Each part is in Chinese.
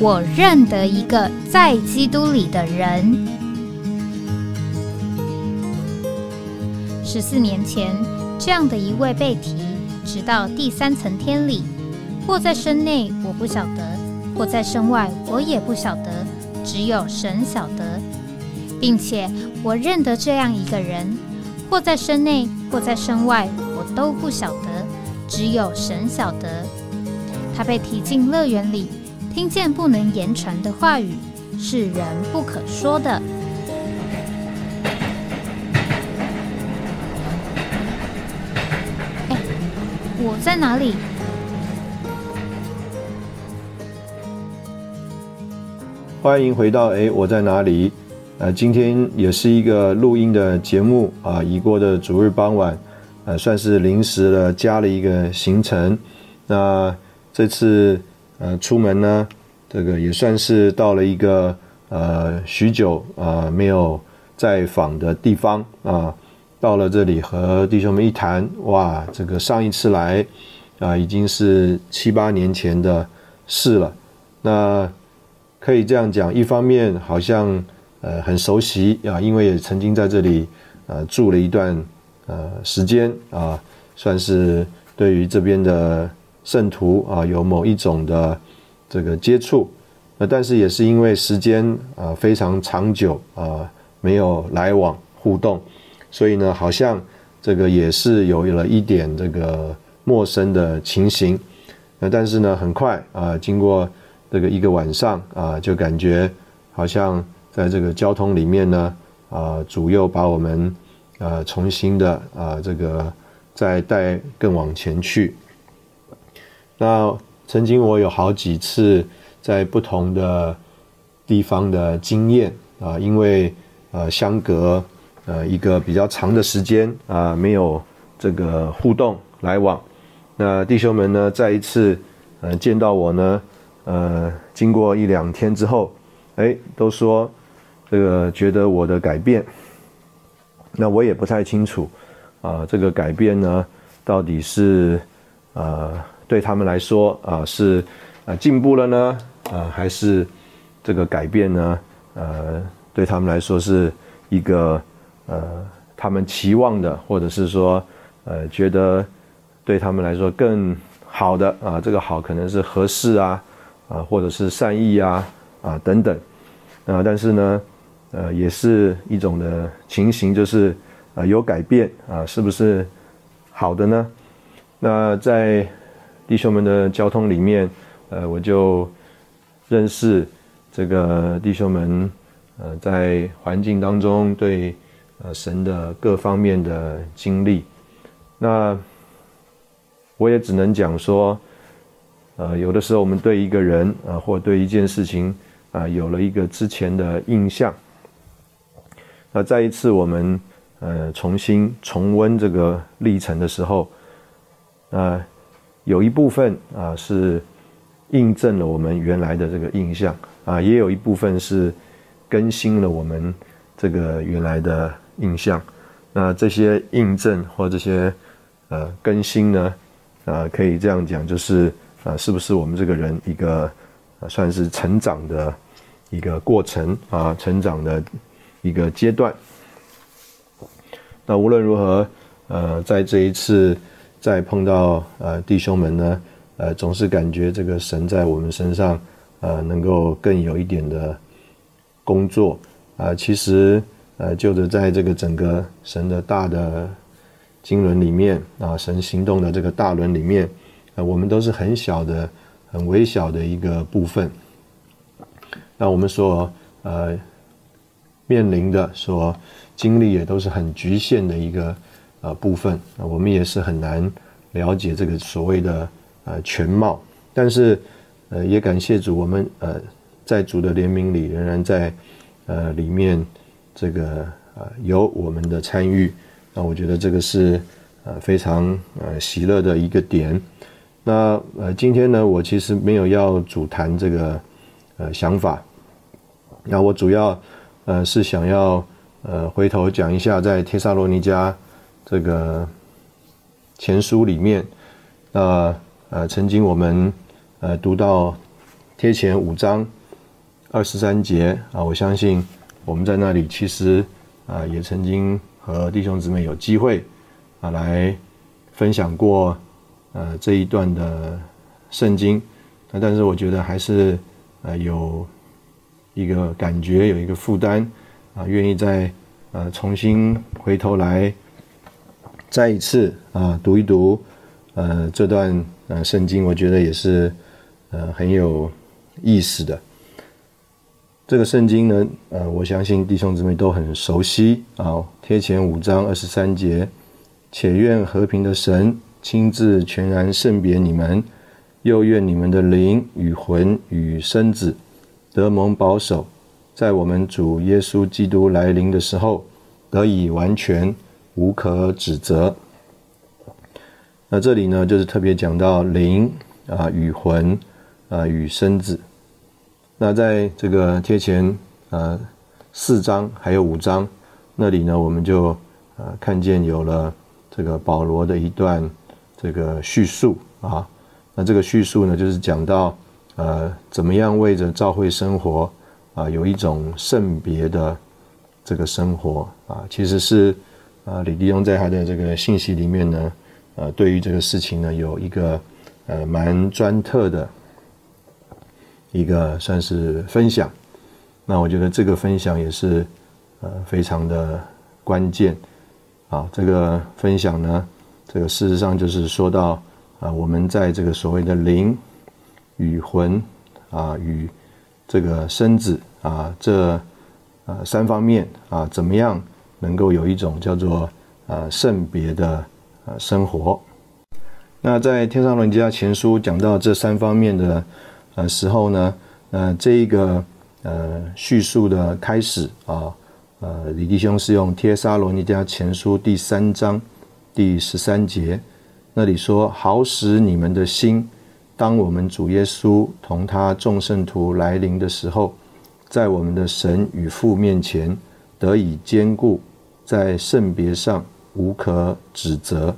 我认得一个在基督里的人。十四年前，这样的一位被提，直到第三层天里，或在身内，我不晓得；或在身外，我也不晓得。只有神晓得，并且我认得这样一个人，或在身内，或在身外，我都不晓得。只有神晓得，他被提进乐园里。听见不能言传的话语，是人不可说的。哎，我在哪里？欢迎回到哎，我在哪里？呃，今天也是一个录音的节目啊。已过的主日傍晚，呃，算是临时的加了一个行程。那这次。呃，出门呢，这个也算是到了一个呃许久啊没有再访的地方啊，到了这里和弟兄们一谈，哇，这个上一次来啊已经是七八年前的事了。那可以这样讲，一方面好像呃很熟悉啊，因为也曾经在这里呃住了一段呃时间啊，算是对于这边的。圣徒啊，有某一种的这个接触，那但是也是因为时间啊非常长久啊，没有来往互动，所以呢，好像这个也是有了一点这个陌生的情形。那但是呢，很快啊，经过这个一个晚上啊，就感觉好像在这个交通里面呢啊，主又把我们啊重新的啊这个再带更往前去。那曾经我有好几次在不同的地方的经验啊，因为呃相隔呃一个比较长的时间啊，没有这个互动来往。那弟兄们呢，再一次呃见到我呢，呃经过一两天之后，哎，都说这个觉得我的改变。那我也不太清楚啊，这个改变呢，到底是呃。对他们来说啊，是啊进步了呢啊，还是这个改变呢？呃，对他们来说是一个呃他们期望的，或者是说呃觉得对他们来说更好的啊，这个好可能是合适啊啊，或者是善意啊啊等等啊，但是呢呃也是一种的情形，就是啊有改变啊，是不是好的呢？那在弟兄们的交通里面，呃，我就认识这个弟兄们，呃，在环境当中对呃神的各方面的经历。那我也只能讲说，呃，有的时候我们对一个人啊，或对一件事情啊，有了一个之前的印象。那再一次我们呃重新重温这个历程的时候，啊。有一部分啊是印证了我们原来的这个印象啊，也有一部分是更新了我们这个原来的印象。那这些印证或这些呃更新呢，啊可以这样讲，就是啊是不是我们这个人一个算是成长的一个过程啊，成长的一个阶段。那无论如何，呃，在这一次。再碰到呃弟兄们呢，呃总是感觉这个神在我们身上，呃能够更有一点的工作啊。其实呃就着在这个整个神的大的经纶里面啊，神行动的这个大轮里面，呃，我们都是很小的、很微小的一个部分。那我们所呃面临的、所经历也都是很局限的一个呃部分。那我们也是很难了解这个所谓的呃全貌。但是呃，也感谢主，我们呃在主的怜悯里，仍然在呃里面这个呃有我们的参与。那我觉得这个是呃非常呃喜乐的一个点。那呃今天呢，我其实没有要主谈这个呃想法。那我主要呃是想要呃回头讲一下，在帖撒罗尼迦这个前书里面，那呃曾经我们呃读到贴前五章二十三节啊，我相信我们在那里其实啊也曾经。和弟兄姊妹有机会啊来分享过呃这一段的圣经，那但是我觉得还是呃有一个感觉有一个负担啊，愿意再呃重新回头来再一次啊读一读呃这段呃圣经，我觉得也是呃很有意思的。这个圣经呢，呃，我相信弟兄姊妹都很熟悉啊。贴前五章二十三节，且愿和平的神亲自全然圣别你们，又愿你们的灵与魂与身子得蒙保守，在我们主耶稣基督来临的时候得以完全无可指责。那这里呢，就是特别讲到灵啊与魂啊与身子。那在这个贴前呃四章还有五章那里呢，我们就呃看见有了这个保罗的一段这个叙述啊。那这个叙述呢，就是讲到呃怎么样为着教会生活啊，有一种圣别的这个生活啊，其实是啊李弟兄在他的这个信息里面呢，呃对于这个事情呢有一个呃蛮专特的。一个算是分享，那我觉得这个分享也是呃非常的关键啊。这个分享呢，这个事实上就是说到啊，我们在这个所谓的灵与魂啊与这个身子啊这呃三方面啊，怎么样能够有一种叫做呃圣别的呃生活？那在天上论家前书讲到这三方面的。呃，时候呢，呃，这一个呃叙述的开始啊，呃，李弟兄是用《帖撒罗尼迦前书》第三章第十三节那里说：“好使你们的心，当我们主耶稣同他众圣徒来临的时候，在我们的神与父面前得以坚固，在圣别上无可指责。”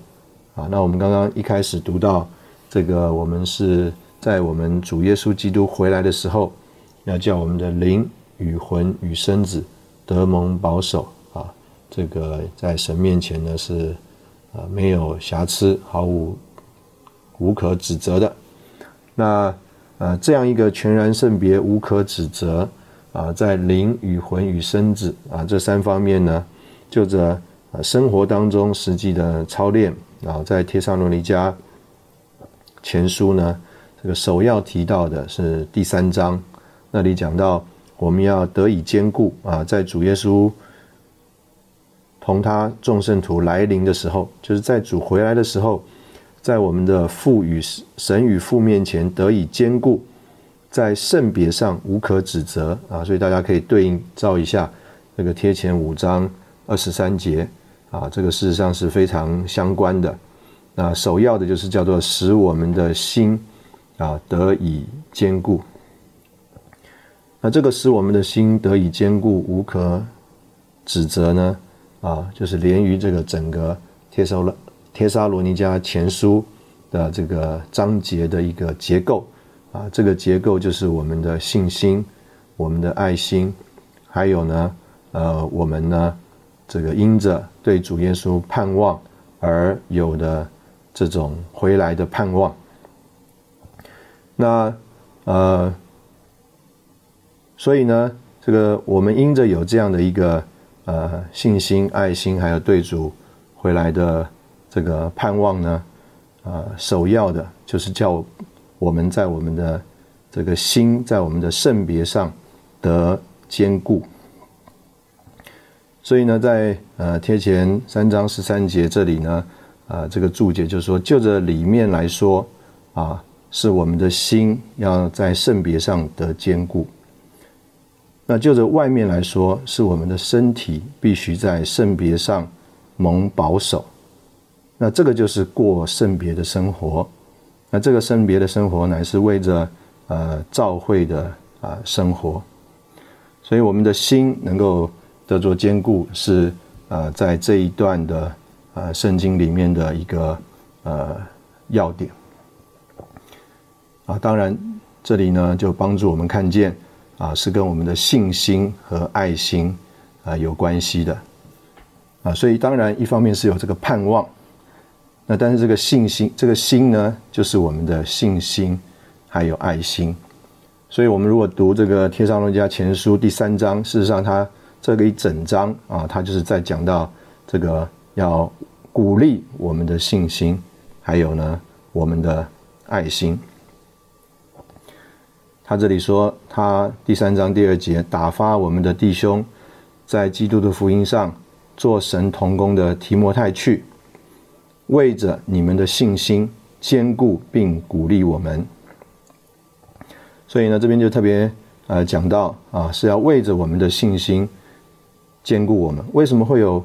啊，那我们刚刚一开始读到这个，我们是。在我们主耶稣基督回来的时候，要叫我们的灵与魂与身子得蒙保守啊！这个在神面前呢是啊没有瑕疵、毫无无可指责的。那呃这样一个全然圣别、无可指责啊，在灵与魂与身子啊这三方面呢，就着呃生活当中实际的操练啊，在贴上罗尼迦前书呢。这个首要提到的是第三章，那里讲到我们要得以坚固啊，在主耶稣同他众圣徒来临的时候，就是在主回来的时候，在我们的父与神与父面前得以坚固，在圣别上无可指责啊，所以大家可以对应照一下这个贴前五章二十三节啊，这个事实上是非常相关的。那首要的就是叫做使我们的心。啊，得以坚固。那这个使我们的心得以坚固，无可指责呢？啊，就是连于这个整个帖撒罗帖撒罗尼迦前书的这个章节的一个结构啊，这个结构就是我们的信心、我们的爱心，还有呢，呃，我们呢，这个因着对主耶稣盼望而有的这种回来的盼望。那呃，所以呢，这个我们因着有这样的一个呃信心、爱心，还有对主回来的这个盼望呢，啊，首要的就是叫我们在我们的这个心，在我们的圣别上得坚固。所以呢，在呃贴前三章十三节这里呢，啊，这个注解就是说，就着里面来说，啊，是我们的心要在圣别上得坚固。那就着外面来说，是我们的身体必须在圣别上蒙保守。那这个就是过圣别的生活。那这个圣别的生活乃是为着呃召会的啊生活。所以我们的心能够得做坚固，是呃在这一段的呃圣经里面的一个呃要点。啊，当然这里呢就帮助我们看见。啊，是跟我们的信心和爱心啊有关系的啊，所以当然一方面是有这个盼望，那但是这个信心，这个心呢，就是我们的信心还有爱心。所以我们如果读这个《天上论家前书》第三章，事实上它这个一整章啊，它就是在讲到这个要鼓励我们的信心，还有呢我们的爱心。他这里说，他第三章第二节打发我们的弟兄，在基督的福音上做神同工的提摩太去，为着你们的信心坚固并鼓励我们。所以呢，这边就特别呃讲到啊，是要为着我们的信心兼顾我们。为什么会有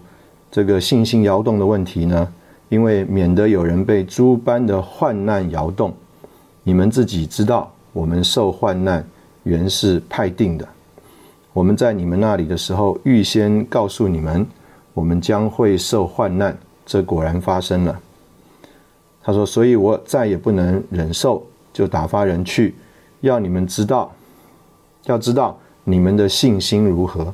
这个信心摇动的问题呢？因为免得有人被诸般的患难摇动，你们自己知道。我们受患难原是派定的。我们在你们那里的时候，预先告诉你们，我们将会受患难。这果然发生了。他说：“所以我再也不能忍受，就打发人去，要你们知道，要知道你们的信心如何。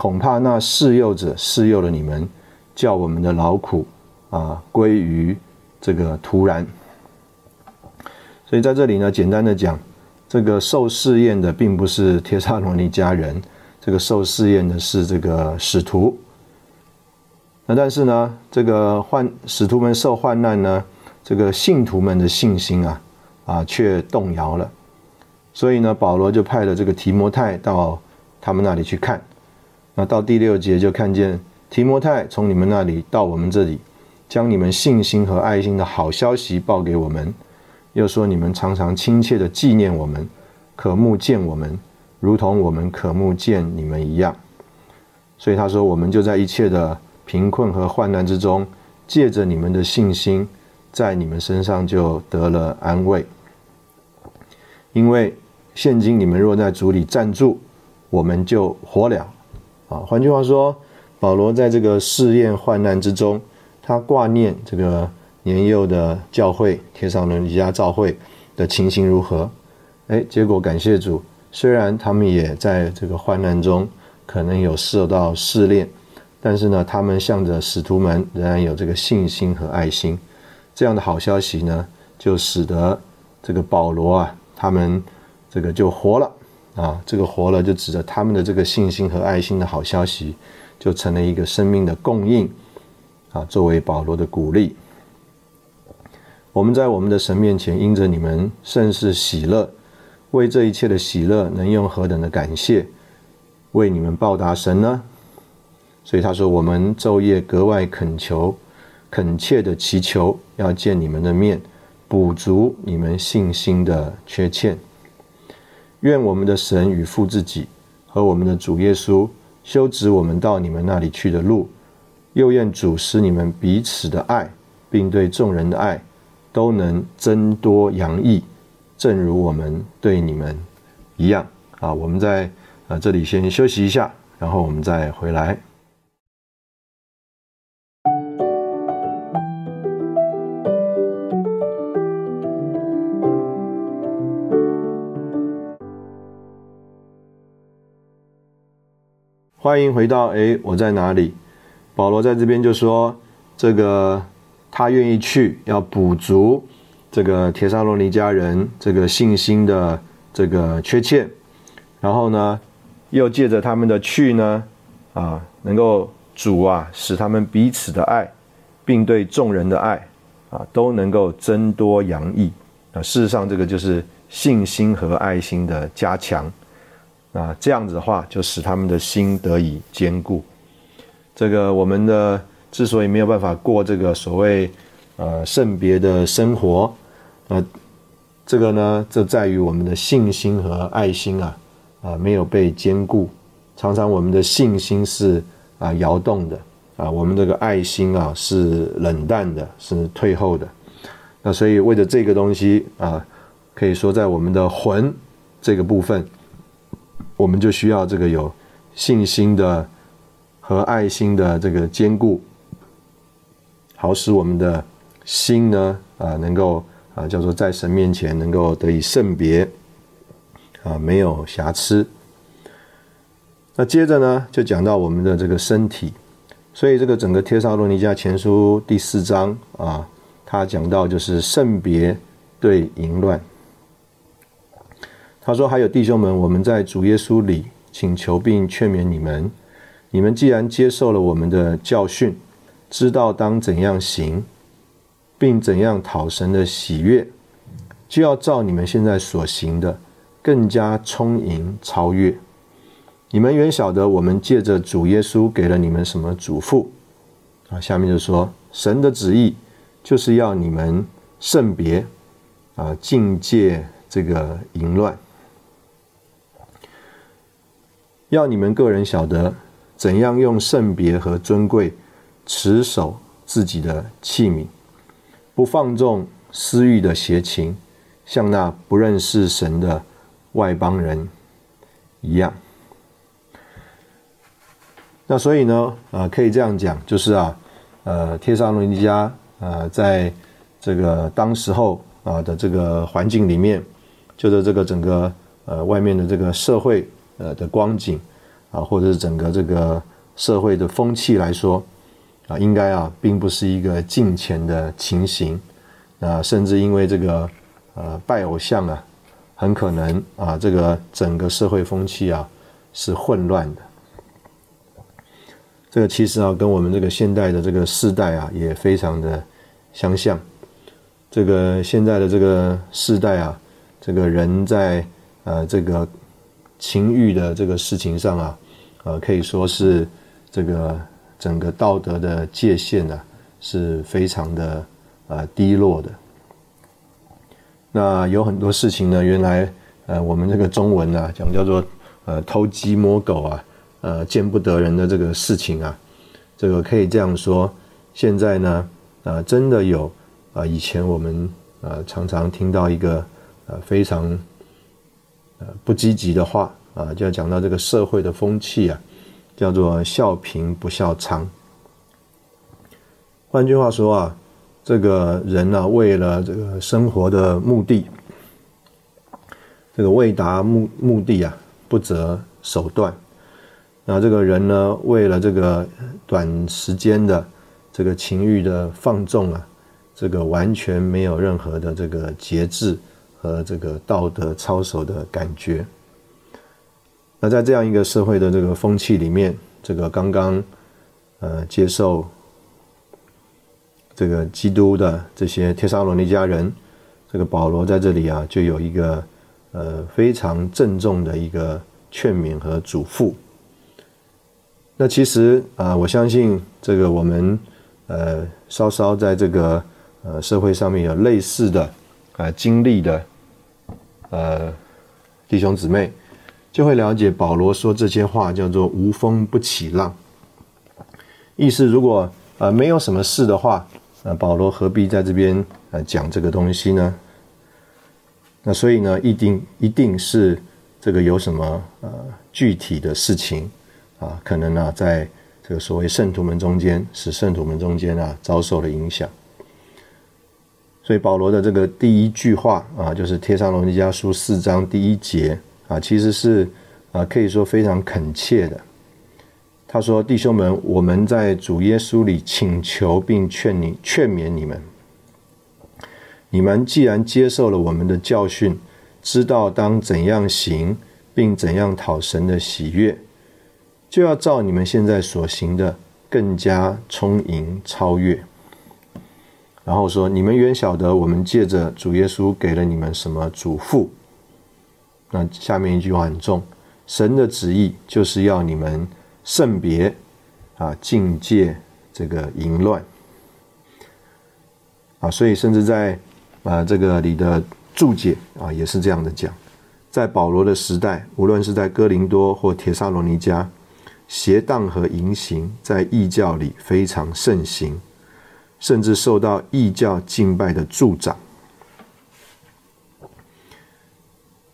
恐怕那试诱者试诱了你们，叫我们的劳苦啊归于这个突然。所以在这里呢，简单的讲。”这个受试验的并不是帖撒罗尼迦人，这个受试验的是这个使徒。那但是呢，这个患使徒们受患难呢，这个信徒们的信心啊啊却动摇了。所以呢，保罗就派了这个提摩太到他们那里去看。那到第六节就看见提摩太从你们那里到我们这里，将你们信心和爱心的好消息报给我们。又说：“你们常常亲切的纪念我们，渴慕见我们，如同我们渴慕见你们一样。”所以他说：“我们就在一切的贫困和患难之中，借着你们的信心，在你们身上就得了安慰。因为现今你们若在主里站住，我们就活了。”啊，换句话说，保罗在这个试验患难之中，他挂念这个。年幼的教会，天上人一家教会的情形如何？哎，结果感谢主，虽然他们也在这个患难中，可能有受到试炼，但是呢，他们向着使徒们仍然有这个信心和爱心。这样的好消息呢，就使得这个保罗啊，他们这个就活了啊，这个活了就指着他们的这个信心和爱心的好消息，就成了一个生命的供应啊，作为保罗的鼓励。我们在我们的神面前，因着你们甚是喜乐，为这一切的喜乐，能用何等的感谢为你们报答神呢？所以他说，我们昼夜格外恳求、恳切的祈求，要见你们的面，补足你们信心的缺欠。愿我们的神与父自己和我们的主耶稣修直我们到你们那里去的路，又愿主使你们彼此的爱，并对众人的爱。都能增多洋溢，正如我们对你们一样啊！我们在啊这里先休息一下，然后我们再回来。欢迎回到哎，我在哪里？保罗在这边就说这个。他愿意去，要补足这个铁沙罗尼家人这个信心的这个缺欠，然后呢，又借着他们的去呢，啊，能够主啊，使他们彼此的爱，并对众人的爱啊，都能够增多洋溢啊。事实上，这个就是信心和爱心的加强啊。这样子的话，就使他们的心得以坚固。这个我们的之所以没有办法过这个所谓呃圣别的生活，呃，这个呢，这在于我们的信心和爱心啊啊没有被坚固。常常我们的信心是啊摇动的啊，我们这个爱心啊是冷淡的，是退后的。那所以为了这个东西啊，可以说在我们的魂这个部分，我们就需要这个有信心的和爱心的这个坚固，好使我们的心呢啊能够啊叫做在神面前能够得以圣别啊没有瑕疵。那接着呢，就讲到我们的这个身体，所以这个整个《帖撒罗尼迦前书》第四章啊，他讲到就是圣别对淫乱。他说：“还有弟兄们，我们在主耶稣里请求并劝勉你们，你们既然接受了我们的教训，知道当怎样行，并怎样讨神的喜悦，就要照你们现在所行的，更加充盈超越。”你们原晓得，我们借着主耶稣给了你们什么嘱咐啊？下面就说，神的旨意就是要你们圣别啊，境界这个淫乱，要你们个人晓得怎样用圣别和尊贵持守自己的器皿，不放纵私欲的邪情，像那不认识神的外邦人一样。那所以呢，啊，可以这样讲，就是啊，呃，帖撒罗尼迦啊，在这个当时候啊的这个环境里面，就是这个整个呃外面的这个社会呃的光景啊，或者是整个这个社会的风气来说啊，应该啊，并不是一个近前的情形啊，甚至因为这个呃拜偶像啊，很可能啊，这个整个社会风气啊是混乱的。这个其实啊，跟我们这个现代的这个世代啊，也非常的相像。这个现在的这个世代啊，这个人在呃这个情欲的这个事情上啊，呃可以说是这个整个道德的界限呢，是非常的呃低落的。那有很多事情呢，原来呃我们这个中文啊讲叫做呃偷鸡摸狗啊。呃，见不得人的这个事情啊，这个可以这样说。现在呢，呃，真的有啊，以前我们呃常常听到一个呃非常不积极的话啊，就要讲到这个社会的风气啊，叫做笑贫不笑娼。换句话说啊，这个人呢，为了这个生活的目的，这个为达目目的啊，不择手段。那这个人呢，为了这个短时间的这个情欲的放纵啊，这个完全没有任何的这个节制和这个道德操守的感觉。那在这样一个社会的这个风气里面，这个刚刚呃接受这个基督的这些帖撒罗尼迦人，这个保罗在这里啊，就有一个呃非常郑重的一个劝勉和嘱咐。那其实啊，我相信这个我们呃稍稍在这个呃社会上面有类似的啊经历的呃弟兄姊妹，就会了解保罗说这些话叫做无风不起浪。意思如果呃没有什么事的话，呃保罗何必在这边呃讲这个东西呢？那所以呢，一定一定是这个有什么呃具体的事情。啊，可能呢，在这个所谓圣徒们中间，使圣徒们中间啊遭受了影响。所以保罗的这个第一句话啊，就是《帖撒罗尼迦书》四章第一节啊，其实是啊可以说非常恳切的。他说：“弟兄们，我们在主耶稣里请求并劝你劝勉你们，你们既然接受了我们的教训，知道当怎样行，并怎样讨神的喜悦。”就要照你们现在所行的更加充盈超越。然后说：“你们原晓得我们借着主耶稣给了你们什么嘱咐？”那下面一句话很重：“神的旨意就是要你们圣别啊，境界这个淫乱啊。”所以，甚至在啊这个里的注解啊，也是这样的讲：在保罗的时代，无论是在哥林多或铁萨罗尼迦，邪荡和淫行在异教里非常盛行。甚至受到异教敬拜的助长，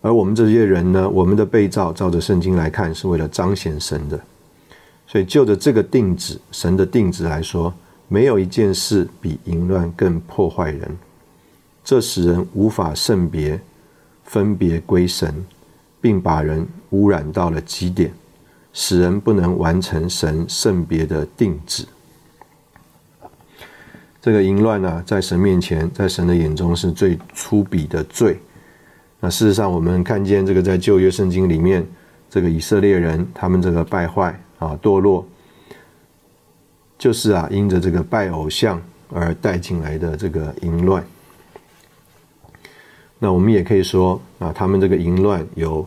而我们这些人呢？我们的被造，照着圣经来看，是为了彰显神的。所以，就着这个定旨，神的定旨来说，没有一件事比淫乱更破坏人。这使人无法圣别、分别归神，并把人污染到了极点，使人不能完成神圣别的定旨。这个淫乱呢，在神面前，在神的眼中是最粗鄙的罪。那事实上，我们看见这个在旧约圣经里面，这个以色列人他们这个败坏啊、堕落，就是啊，因着这个拜偶像而带进来的这个淫乱。那我们也可以说啊，他们这个淫乱有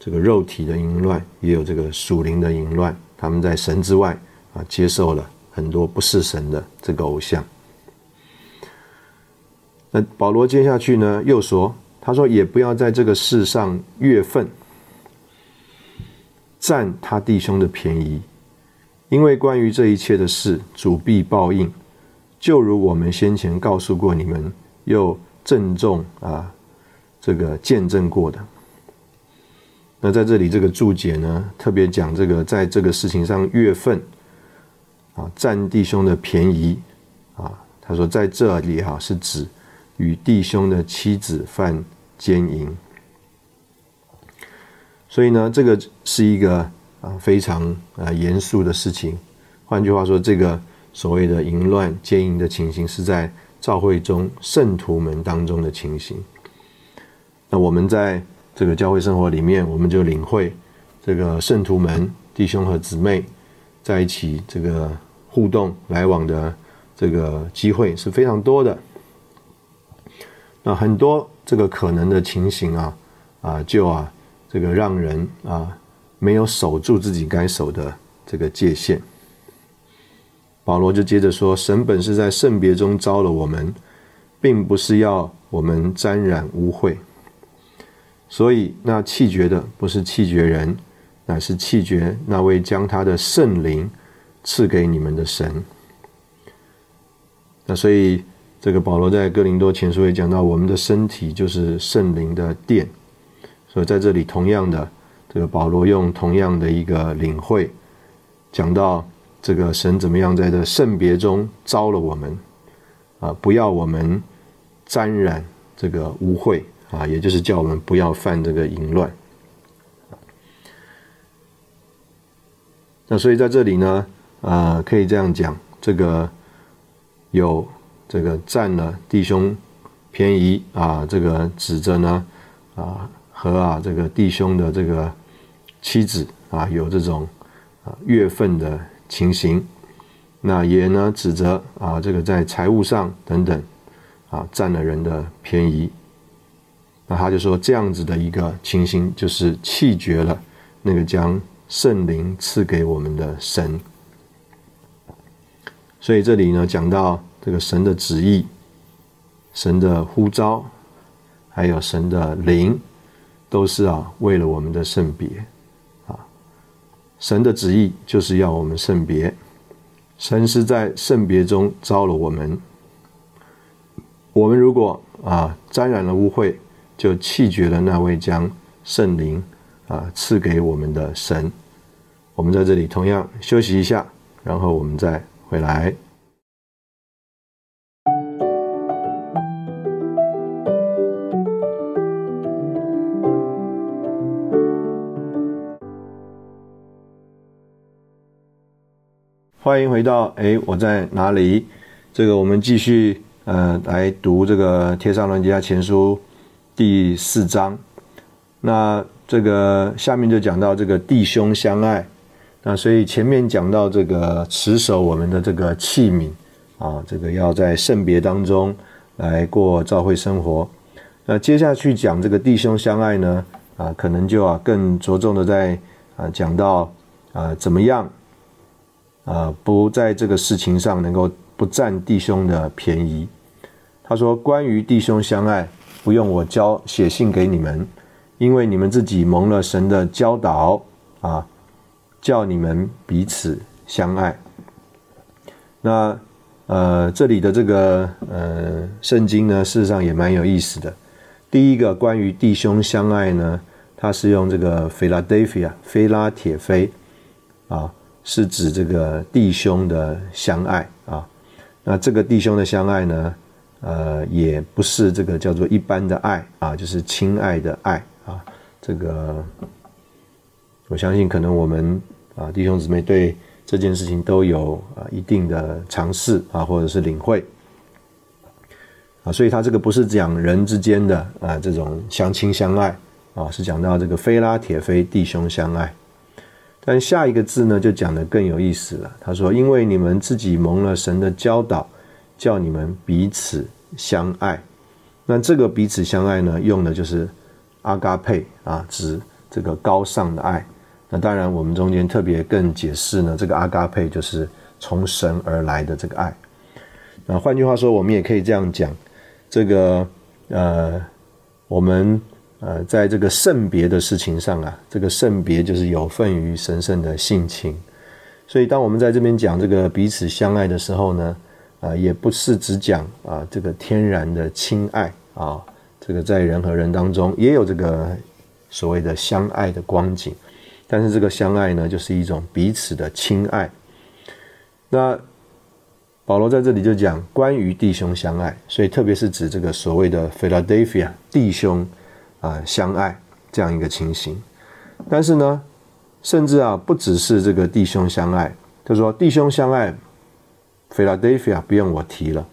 这个肉体的淫乱，也有这个属灵的淫乱。他们在神之外啊，接受了很多不是神的这个偶像。那保罗接下去呢，又说：“他说也不要在这个世上越分，占他弟兄的便宜，因为关于这一切的事，主必报应。就如我们先前告诉过你们，又郑重啊，这个见证过的。那在这里这个注解呢，特别讲这个在这个事情上越分啊，占弟兄的便宜啊。他说在这里哈是指。”与弟兄的妻子犯奸淫，所以呢，这个是一个啊非常啊严肃的事情。换句话说，这个所谓的淫乱、奸淫的情形，是在教会中圣徒们当中的情形。那我们在这个教会生活里面，我们就领会这个圣徒们弟兄和姊妹在一起这个互动来往的这个机会是非常多的。那很多这个可能的情形啊，啊，就啊，这个让人啊没有守住自己该守的这个界限。保罗就接着说：“神本是在圣别中招了我们，并不是要我们沾染污秽。所以那气绝的不是气绝人，乃是气绝那位将他的圣灵赐给你们的神。那所以。”这个保罗在哥林多前书也讲到，我们的身体就是圣灵的殿，所以在这里同样的，这个保罗用同样的一个领会，讲到这个神怎么样在这圣别中招了我们，啊，不要我们沾染这个污秽啊，也就是叫我们不要犯这个淫乱。那所以在这里呢，啊，可以这样讲，这个有。这个占了弟兄便宜啊，这个指着呢啊和啊这个弟兄的这个妻子啊有这种啊月份的情形，那也呢指责啊这个在财务上等等啊占了人的便宜，那他就说这样子的一个情形就是弃绝了那个将圣灵赐给我们的神，所以这里呢讲到。这个神的旨意、神的呼召，还有神的灵，都是啊为了我们的圣别啊。神的旨意就是要我们圣别，神是在圣别中招了我们。我们如果啊沾染了污秽，就弃绝了那位将圣灵啊赐给我们的神。我们在这里同样休息一下，然后我们再回来。欢迎回到哎，我在哪里？这个我们继续呃来读这个《贴上伦家前书》第四章。那这个下面就讲到这个弟兄相爱。那所以前面讲到这个持守我们的这个器皿啊，这个要在圣别当中来过教会生活。那接下去讲这个弟兄相爱呢，啊，可能就啊更着重的在啊讲到啊怎么样啊不在这个事情上能够不占弟兄的便宜。他说：“关于弟兄相爱，不用我教写信给你们，因为你们自己蒙了神的教导啊，叫你们彼此相爱。那呃，这里的这个呃圣经呢，事实上也蛮有意思的。第一个关于弟兄相爱呢，它是用这个 Philadelphia 菲拉铁菲啊，是指这个弟兄的相爱啊。那这个弟兄的相爱呢？”呃，也不是这个叫做一般的爱啊，就是亲爱的爱啊。这个我相信，可能我们啊弟兄姊妹对这件事情都有啊一定的尝试啊，或者是领会啊。所以他这个不是讲人之间的啊这种相亲相爱啊，是讲到这个菲拉铁菲弟兄相爱。但下一个字呢，就讲的更有意思了。他说：“因为你们自己蒙了神的教导。”叫你们彼此相爱，那这个彼此相爱呢，用的就是阿嘎佩啊，指这个高尚的爱。那当然，我们中间特别更解释呢，这个阿嘎佩就是从神而来的这个爱。那换句话说，我们也可以这样讲，这个呃，我们呃，在这个圣别的事情上啊，这个圣别就是有份于神圣的性情。所以，当我们在这边讲这个彼此相爱的时候呢，啊，也不是只讲啊这个天然的亲爱啊，这个在人和人当中也有这个所谓的相爱的光景，但是这个相爱呢，就是一种彼此的亲爱。那保罗在这里就讲关于弟兄相爱，所以特别是指这个所谓的 Philadelphia 弟兄啊相爱这样一个情形。但是呢，甚至啊不只是这个弟兄相爱，他说弟兄相爱。Philadelphia 不用我提了，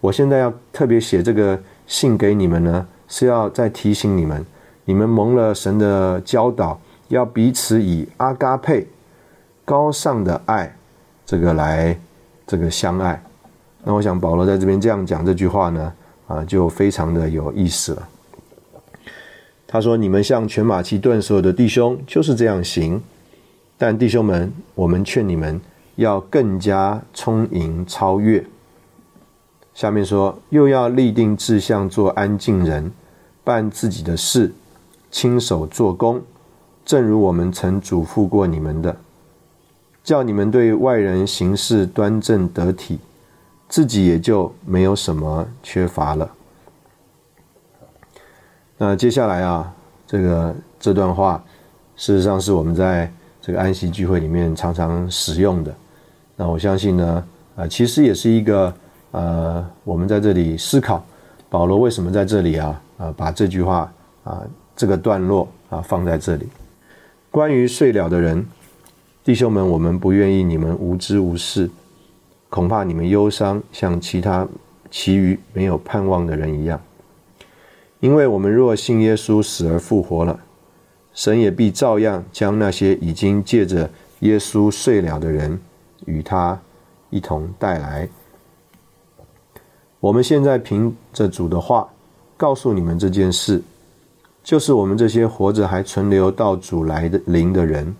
我现在要特别写这个信给你们呢，是要再提醒你们，你们蒙了神的教导，要彼此以阿嘎佩高尚的爱，这个来这个相爱。那我想保罗在这边这样讲这句话呢，啊，就非常的有意思了。他说：“你们像全马其顿所有的弟兄就是这样行，但弟兄们，我们劝你们。”要更加充盈超越。下面说，又要立定志向，做安静人，办自己的事，亲手做工，正如我们曾嘱咐过你们的，叫你们对外人行事端正得体，自己也就没有什么缺乏了。那接下来啊，这个这段话，事实上是我们在这个安息聚会里面常常使用的。那我相信呢，啊，其实也是一个，呃，我们在这里思考，保罗为什么在这里啊，啊，把这句话啊，这个段落啊放在这里。关于睡了的人，弟兄们，我们不愿意你们无知无事，恐怕你们忧伤，像其他其余没有盼望的人一样。因为我们若信耶稣死而复活了，神也必照样将那些已经借着耶稣睡了的人。与他一同带来。我们现在凭着主的话告诉你们这件事，就是我们这些活着还存留到主来的灵的人，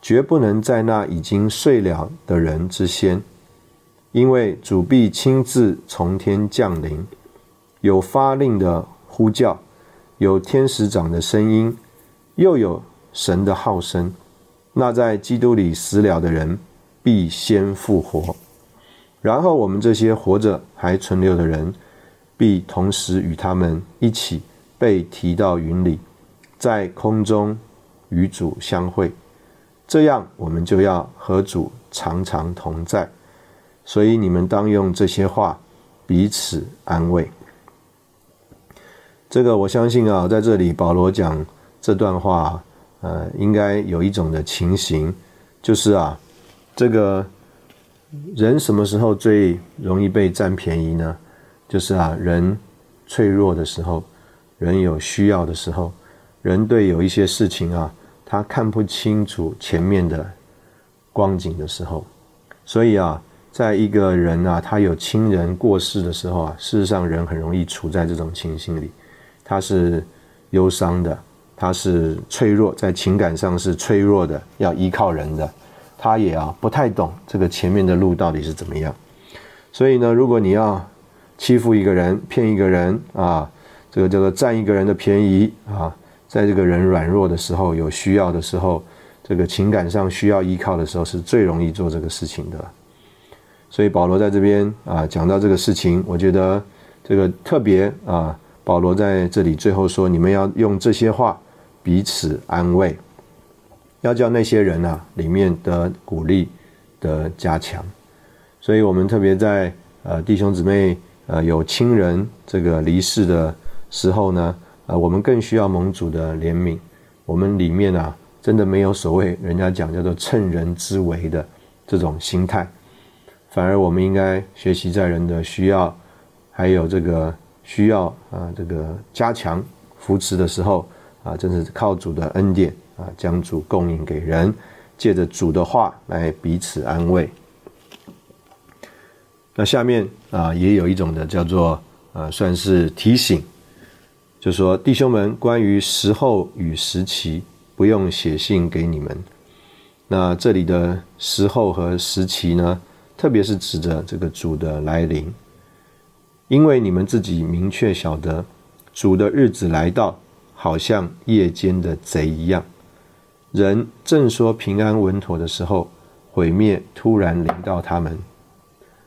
绝不能在那已经睡了的人之先，因为主必亲自从天降临，有发令的呼叫，有天使长的声音，又有神的号声。那在基督里死了的人。必先复活，然后我们这些活着还存留的人，必同时与他们一起被提到云里，在空中与主相会。这样，我们就要和主常常同在。所以，你们当用这些话彼此安慰。这个，我相信啊，在这里保罗讲这段话，呃，应该有一种的情形，就是啊。这个人什么时候最容易被占便宜呢？就是啊，人脆弱的时候，人有需要的时候，人对有一些事情啊，他看不清楚前面的光景的时候，所以啊，在一个人啊，他有亲人过世的时候啊，事实上人很容易处在这种情形里，他是忧伤的，他是脆弱，在情感上是脆弱的，要依靠人的，他也啊不太懂这个前面的路到底是怎么样。所以呢，如果你要欺负一个人、骗一个人啊，这个叫做占一个人的便宜啊，在这个人软弱的时候、有需要的时候。这个情感上需要依靠的时候，是最容易做这个事情的。所以保罗在这边啊讲到这个事情，我觉得这个特别啊，保罗在这里最后说：你们要用这些话彼此安慰，要叫那些人啊里面的鼓励的加强。所以我们特别在呃弟兄姊妹呃有亲人这个离世的时候呢，呃我们更需要盟主的怜悯。我们里面啊。真的没有所谓人家讲叫做趁人之危的这种心态，反而我们应该学习在人的需要，还有这个需要啊，这个加强扶持的时候啊，真是靠主的恩典啊，将主供应给人，借着主的话来彼此安慰。那下面啊，也有一种的叫做啊，算是提醒，就说弟兄们，关于时候与时期。不用写信给你们。那这里的时候和时期呢，特别是指着这个主的来临，因为你们自己明确晓得，主的日子来到，好像夜间的贼一样。人正说平安稳妥的时候，毁灭突然临到他们，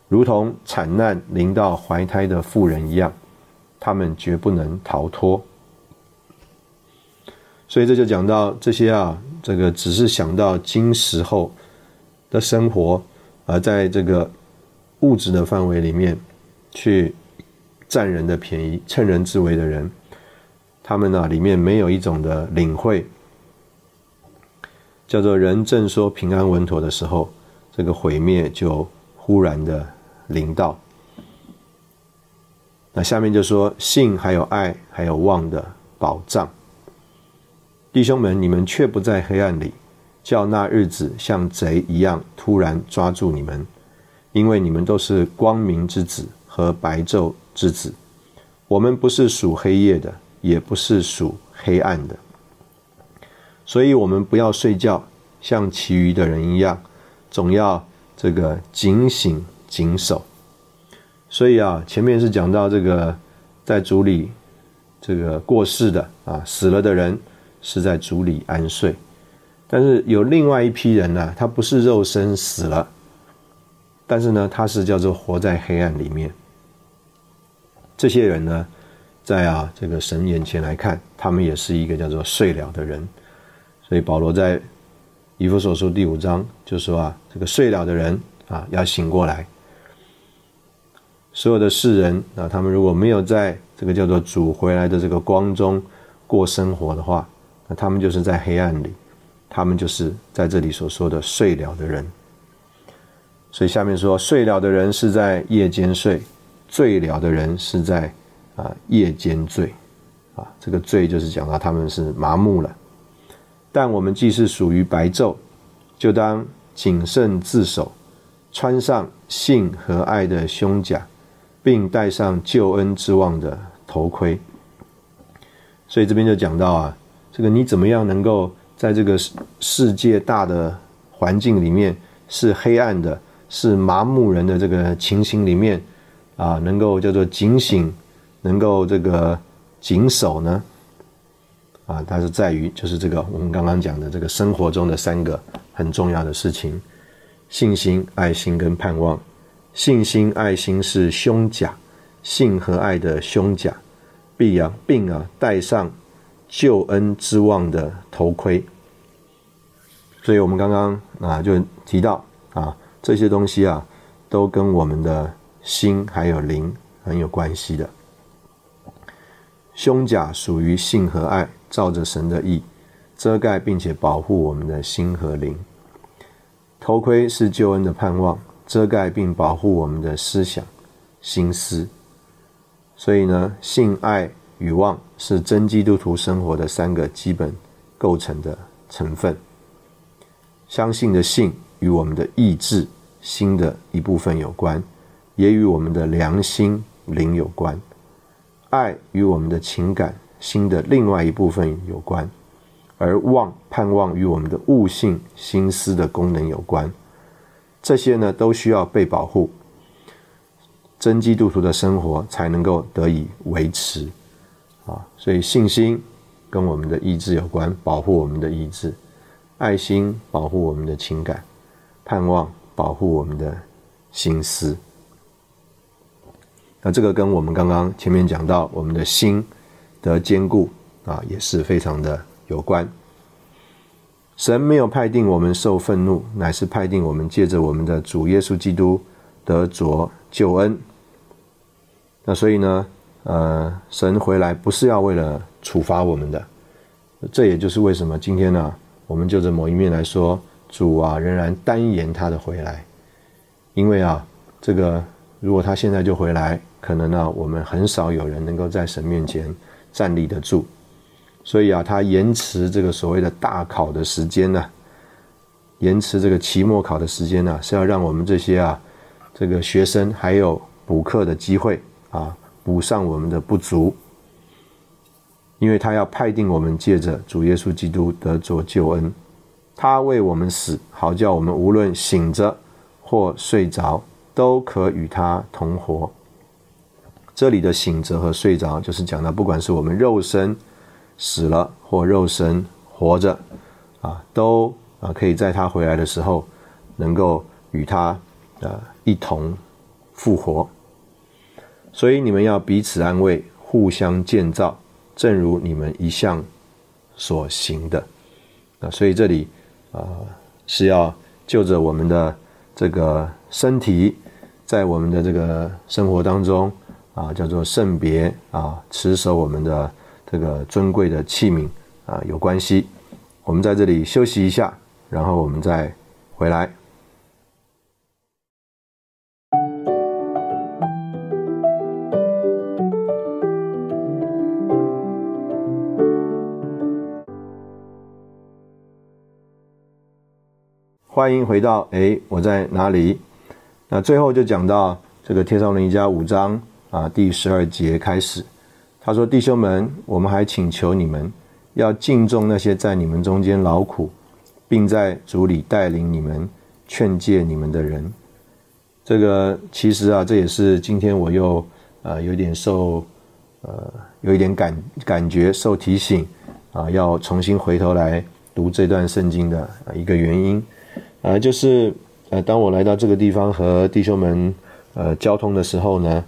如同惨难临到怀胎的妇人一样，他们绝不能逃脱。所以这就讲到这些啊，这个只是想到今时候的生活，而在这个物质的范围里面去占人的便宜、趁人之危的人，他们呢里面没有一种的领会，叫做人正说平安稳妥的时候，这个毁灭就忽然的临到。那下面就说信还有爱还有望的保障。弟兄们，你们却不在黑暗里，叫那日子像贼一样突然抓住你们，因为你们都是光明之子和白昼之子。我们不是属黑夜的，也不是属黑暗的，所以我们不要睡觉，像其余的人一样，总要这个警醒谨守。所以啊，前面是讲到这个在主里这个过世的啊死了的人。是在主里安睡，但是有另外一批人呢，他不是肉身死了，但是呢，他是叫做活在黑暗里面。这些人呢，在啊这个神眼前来看，他们也是一个叫做睡了的人。所以保罗在以弗所书第五章就说啊，这个睡了的人啊要醒过来。所有的世人啊，他们如果没有在这个叫做主回来的这个光中过生活的话，那他们就是在黑暗里，他们就是在这里所说的睡了的人。所以下面说，睡了的人是在夜间睡，醉了的人是在啊夜间醉，啊这个醉就是讲到他们是麻木了。但我们既是属于白昼，就当谨慎自守，穿上信和爱的胸甲，并戴上救恩之望的头盔。所以这边就讲到啊。这个你怎么样能够在这个世界大的环境里面是黑暗的，是麻木人的这个情形里面啊，能够叫做警醒，能够这个谨守呢？啊，它是在于就是这个我们刚刚讲的这个生活中的三个很重要的事情：信心、爱心跟盼望。信心、爱心是胸甲，信和爱的胸甲，必啊，并啊戴上。救恩之望的头盔，所以我们刚刚啊就提到啊这些东西啊都跟我们的心还有灵很有关系的。胸甲属于性和爱，照着神的意遮盖并且保护我们的心和灵。头盔是救恩的盼望，遮盖并保护我们的思想、心思。所以呢，性爱。与望是真基督徒生活的三个基本构成的成分。相信的信与我们的意志心的一部分有关，也与我们的良心灵有关。爱与我们的情感心的另外一部分有关，而望盼望与我们的悟性心思的功能有关。这些呢，都需要被保护。真基督徒的生活才能够得以维持，啊，所以信心跟我们的意志有关，保护我们的意志；爱心保护我们的情感；盼望保护我们的心思。那这个跟我们刚刚前面讲到我们的心的坚固啊，也是非常的有关。神没有派定我们受愤怒，乃是派定我们借着我们的主耶稣基督得着救恩。那所以呢，呃，神回来不是要为了处罚我们的，这也就是为什么今天呢，我们就着某一面来说，主啊仍然单言他的回来，因为啊，这个如果他现在就回来，可能呢，我们很少有人能够在神面前站立得住，所以啊，他延迟这个所谓的大考的时间呢，延迟这个期末考的时间呢，是要让我们这些啊，这个学生还有补课的机会。啊，补上我们的不足，因为他要派定我们借着主耶稣基督得着救恩，他为我们死，好叫我们无论醒着或睡着，都可与他同活。这里的醒着和睡着，就是讲到不管是我们肉身死了或肉身活着，啊，都啊可以在他回来的时候，能够与他呃一同复活。所以你们要彼此安慰，互相建造，正如你们一向所行的。啊，所以这里啊是要就着我们的这个身体，在我们的这个生活当中啊，叫做圣别啊，持守我们的这个尊贵的器皿啊有关系。我们在这里休息一下，然后我们再回来。欢迎回到哎，我在哪里？那最后就讲到这个《天上人一家》五章啊，第十二节开始，他说：“弟兄们，我们还请求你们要敬重那些在你们中间劳苦，并在主里带领你们、劝诫你们的人。”这个其实啊，这也是今天我又呃有点受呃有一点感感觉受提醒啊，要重新回头来读这段圣经的一个原因。啊，就是呃，当我来到这个地方和弟兄们呃交通的时候呢，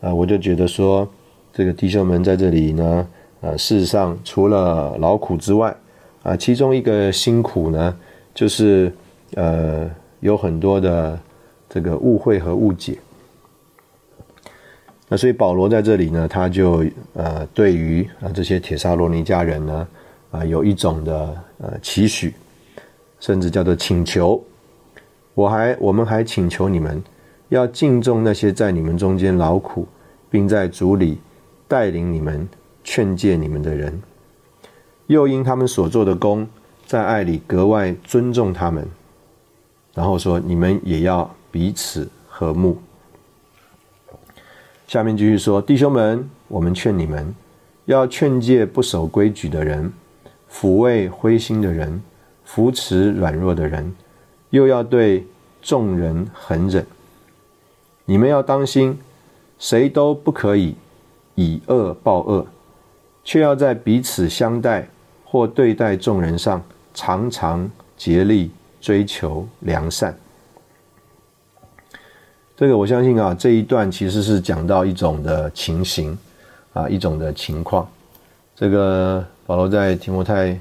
啊，我就觉得说，这个弟兄们在这里呢，呃，事实上除了劳苦之外，啊，其中一个辛苦呢，就是呃有很多的这个误会和误解。那所以保罗在这里呢，他就呃对于啊这些铁沙罗尼家人呢，啊有一种的呃期许。甚至叫做请求，我还我们还请求你们，要敬重那些在你们中间劳苦，并在主里带领你们、劝诫你们的人，又因他们所做的功，在爱里格外尊重他们。然后说，你们也要彼此和睦。下面继续说，弟兄们，我们劝你们，要劝诫不守规矩的人，抚慰灰心的人。扶持软弱的人，又要对众人狠忍。你们要当心，谁都不可以以恶报恶，却要在彼此相待或对待众人上，常常竭力追求良善。这个我相信啊，这一段其实是讲到一种的情形啊，一种的情况。这个保罗在提摩太。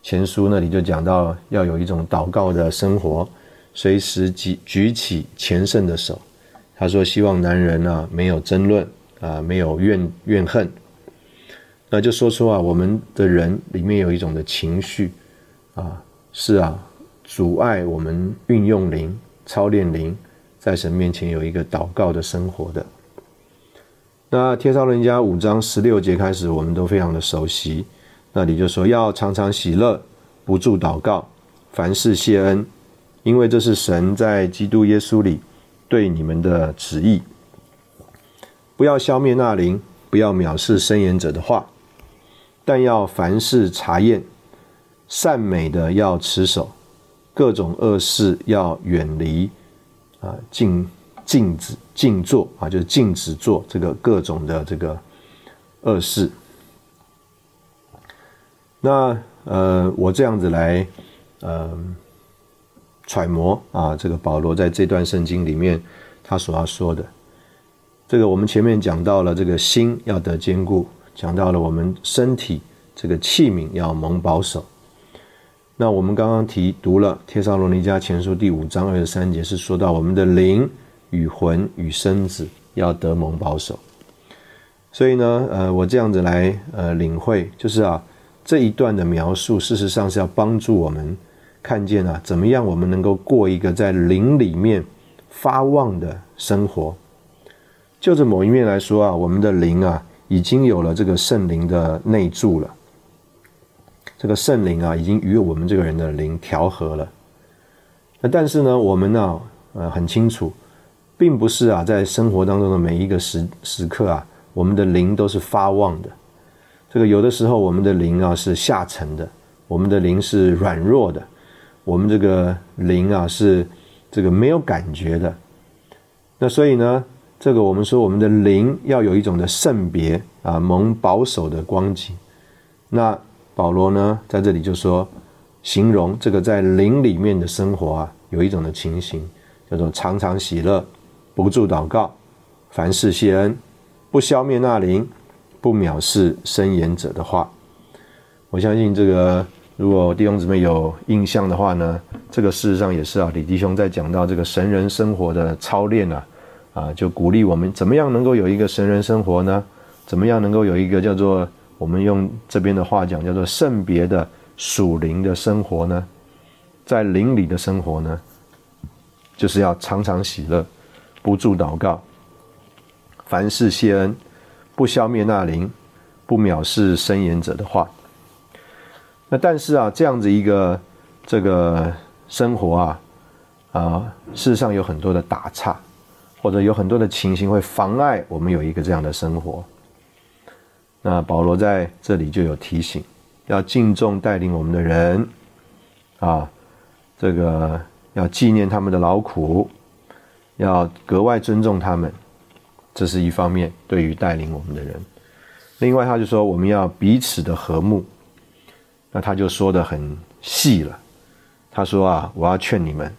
前书那里就讲到要有一种祷告的生活，随时举举起前圣的手。他说希望男人啊没有争论啊没有怨怨恨，那就说出啊我们的人里面有一种的情绪啊是啊阻碍我们运用灵操练灵在神面前有一个祷告的生活的。那天上人家五章十六节开始，我们都非常的熟悉。那你就说要常常喜乐，不住祷告，凡事谢恩，因为这是神在基督耶稣里对你们的旨意。不要消灭那灵，不要藐视申言者的话，但要凡事查验，善美的要持守，各种恶事要远离，啊，禁禁止禁做啊，就是禁止做这个各种的这个恶事。那呃，我这样子来呃揣摩啊，这个保罗在这段圣经里面他所要说的。这个我们前面讲到了，这个心要得坚固，讲到了我们身体这个器皿要蒙保守。那我们刚刚提读了《帖撒罗尼迦前书》第五章二十三节，是说到我们的灵与魂与身子要得蒙保守。所以呢，呃，我这样子来呃领会，就是啊这一段的描述，事实上是要帮助我们看见啊怎么样我们能够过一个在灵里面发旺的生活。就这某一面来说啊，我们的灵啊，已经有了这个圣灵的内住了。这个圣灵啊，已经与我们这个人的灵调和了。那但是呢，我们呢，呃，很清楚，并不是啊，在生活当中的每一个时时刻啊，我们的灵都是发旺的。这个有的时候，我们的灵啊是下沉的，我们的灵是软弱的，我们这个灵啊是这个没有感觉的。那所以呢？这个我们说，我们的灵要有一种的圣别啊，蒙保守的光景。那保罗呢，在这里就说，形容这个在灵里面的生活啊，有一种的情形，叫做常常喜乐，不住祷告，凡事谢恩，不消灭那灵，不藐视申言者的话。我相信这个，如果弟兄姊妹有印象的话呢，这个事实上也是啊，李弟兄在讲到这个神人生活的操练啊。啊，就鼓励我们怎么样能够有一个神人生活呢？怎么样能够有一个叫做我们用这边的话讲叫做圣别的属灵的生活呢？在灵里的生活呢，就是要常常喜乐，不住祷告，凡事谢恩，不消灭那灵，不藐视申言者的话。那但是啊，这样子一个这个生活啊，啊，事实上有很多的打岔。或者有很多的情形会妨碍我们有一个这样的生活。那保罗在这里就有提醒，要敬重带领我们的人，啊，这个要纪念他们的劳苦，要格外尊重他们，这是一方面对于带领我们的人。另外，他就说我们要彼此的和睦，那他就说的很细了。他说啊，我要劝你们，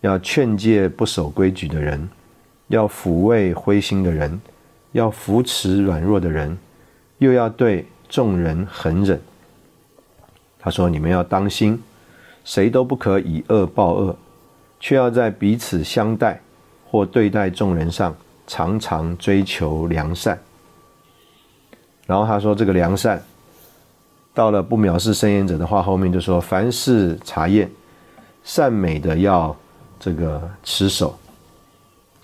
要劝诫不守规矩的人。要抚慰灰心的人，要扶持软弱的人，又要对众人狠忍。他说：“你们要当心，谁都不可以恶报恶，却要在彼此相待或对待众人上，常常追求良善。”然后他说：“这个良善，到了不藐视圣言者的话后面就说：凡事查验，善美的要这个持守。”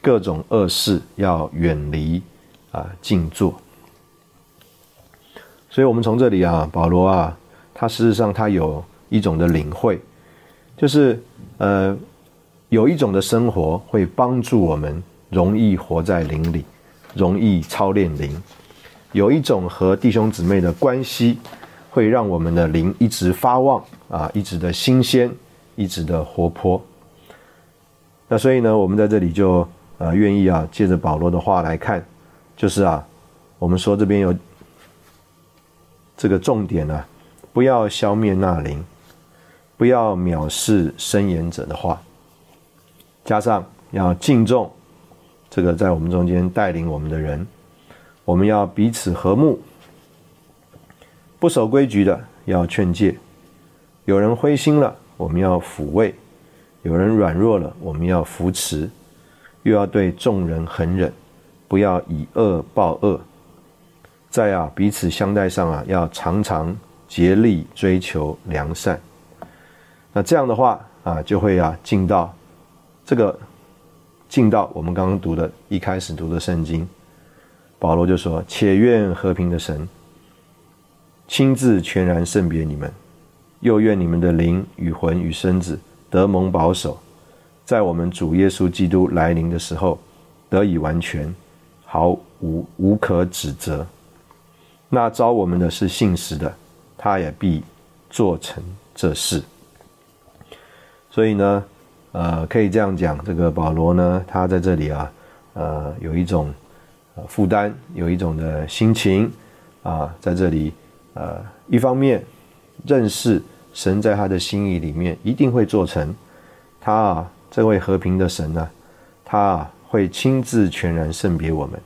各种恶事要远离啊，静坐。所以，我们从这里啊，保罗啊，他事实上他有一种的领会，就是呃，有一种的生活会帮助我们容易活在灵里，容易操练灵；有一种和弟兄姊妹的关系，会让我们的灵一直发旺啊，一直的新鲜，一直的活泼。那所以呢，我们在这里就。啊，愿意啊！借着保罗的话来看，就是啊，我们说这边有这个重点呢，不要消灭那灵，不要藐视申言者的话，加上要敬重这个在我们中间带领我们的人，我们要彼此和睦，不守规矩的要劝诫，有人灰心了，我们要抚慰；有人软弱了，我们要扶持。又要对众人恒忍，不要以恶报恶，在啊彼此相待上啊，要常常竭力追求良善。那这样的话啊，就会啊进到这个进到我们刚刚读的一开始读的圣经，保罗就说：“且愿和平的神亲自全然圣别你们，又愿你们的灵与魂与身子得蒙保守，在我们主耶稣基督来临的时候得以完全，毫无无可指责。那招我们的是信实的，他也必做成这事。所以呢，呃，可以这样讲，这个保罗呢，他在这里啊，呃，有一种负担，有一种的心情啊，在这里，呃，一方面认识。神在他的心意里面一定会做成，他啊，这位和平的神呢，他啊会亲自全然圣别我们，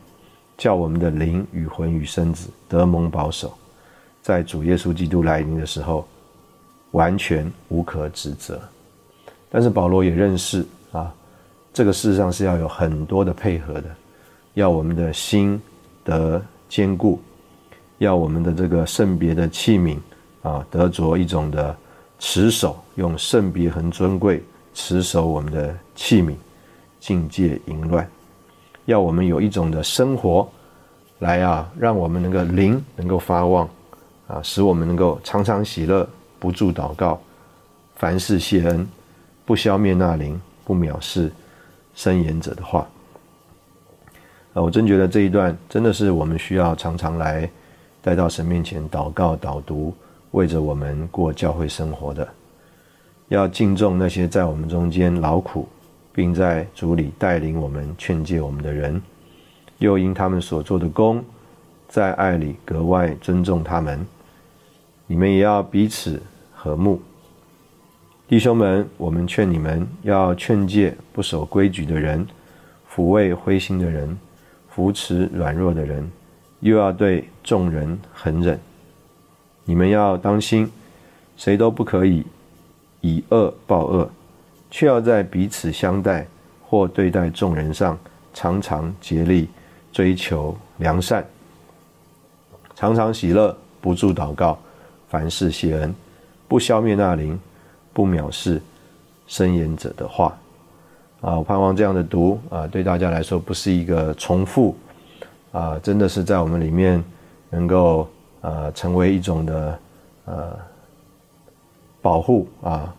叫我们的灵与魂与身子得蒙保守，在主耶稣基督来临的时候，完全无可指责。但是保罗也认识啊，这个事实上是要有很多的配合的，要我们的心得坚固，要我们的这个圣别的器皿。啊，得着一种的持守，用圣别很尊贵持守我们的器皿，境界淫乱，要我们有一种的生活，来啊，让我们能够灵能够发旺，啊，使我们能够常常喜乐，不住祷告，凡事谢恩，不消灭那灵，不藐视申言者的话。啊，我真觉得这一段真的是我们需要常常来带到神面前祷告导读。为着我们过教会生活的，要敬重那些在我们中间劳苦，并在主里带领我们、劝诫我们的人，又因他们所做的功，在爱里格外尊重他们。你们也要彼此和睦，弟兄们，我们劝你们要劝诫不守规矩的人，抚慰灰心的人，扶持软弱的人，又要对众人恒忍。你们要当心，谁都不可以以恶报恶，却要在彼此相待或对待众人上，常常竭力追求良善，常常喜乐，不住祷告，凡事谢恩，不消灭那灵，不藐视申言者的话。啊，我盼望这样的读啊，对大家来说不是一个重复啊，真的是在我们里面能够。呃，成为一种的呃保护啊，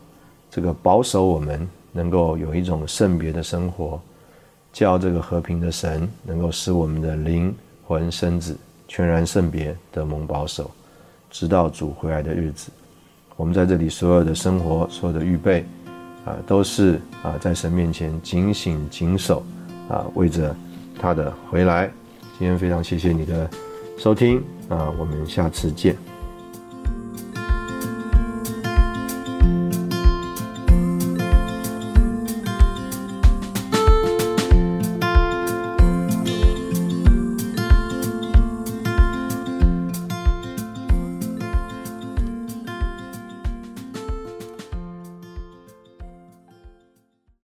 这个保守我们能够有一种圣别的生活，叫这个和平的神能够使我们的灵魂身子全然圣别的蒙保守，直到主回来的日子。我们在这里所有的生活，所有的预备啊，都是啊在神面前警醒谨守啊，为着他的回来。今天非常谢谢你的收听。啊，我们下次见。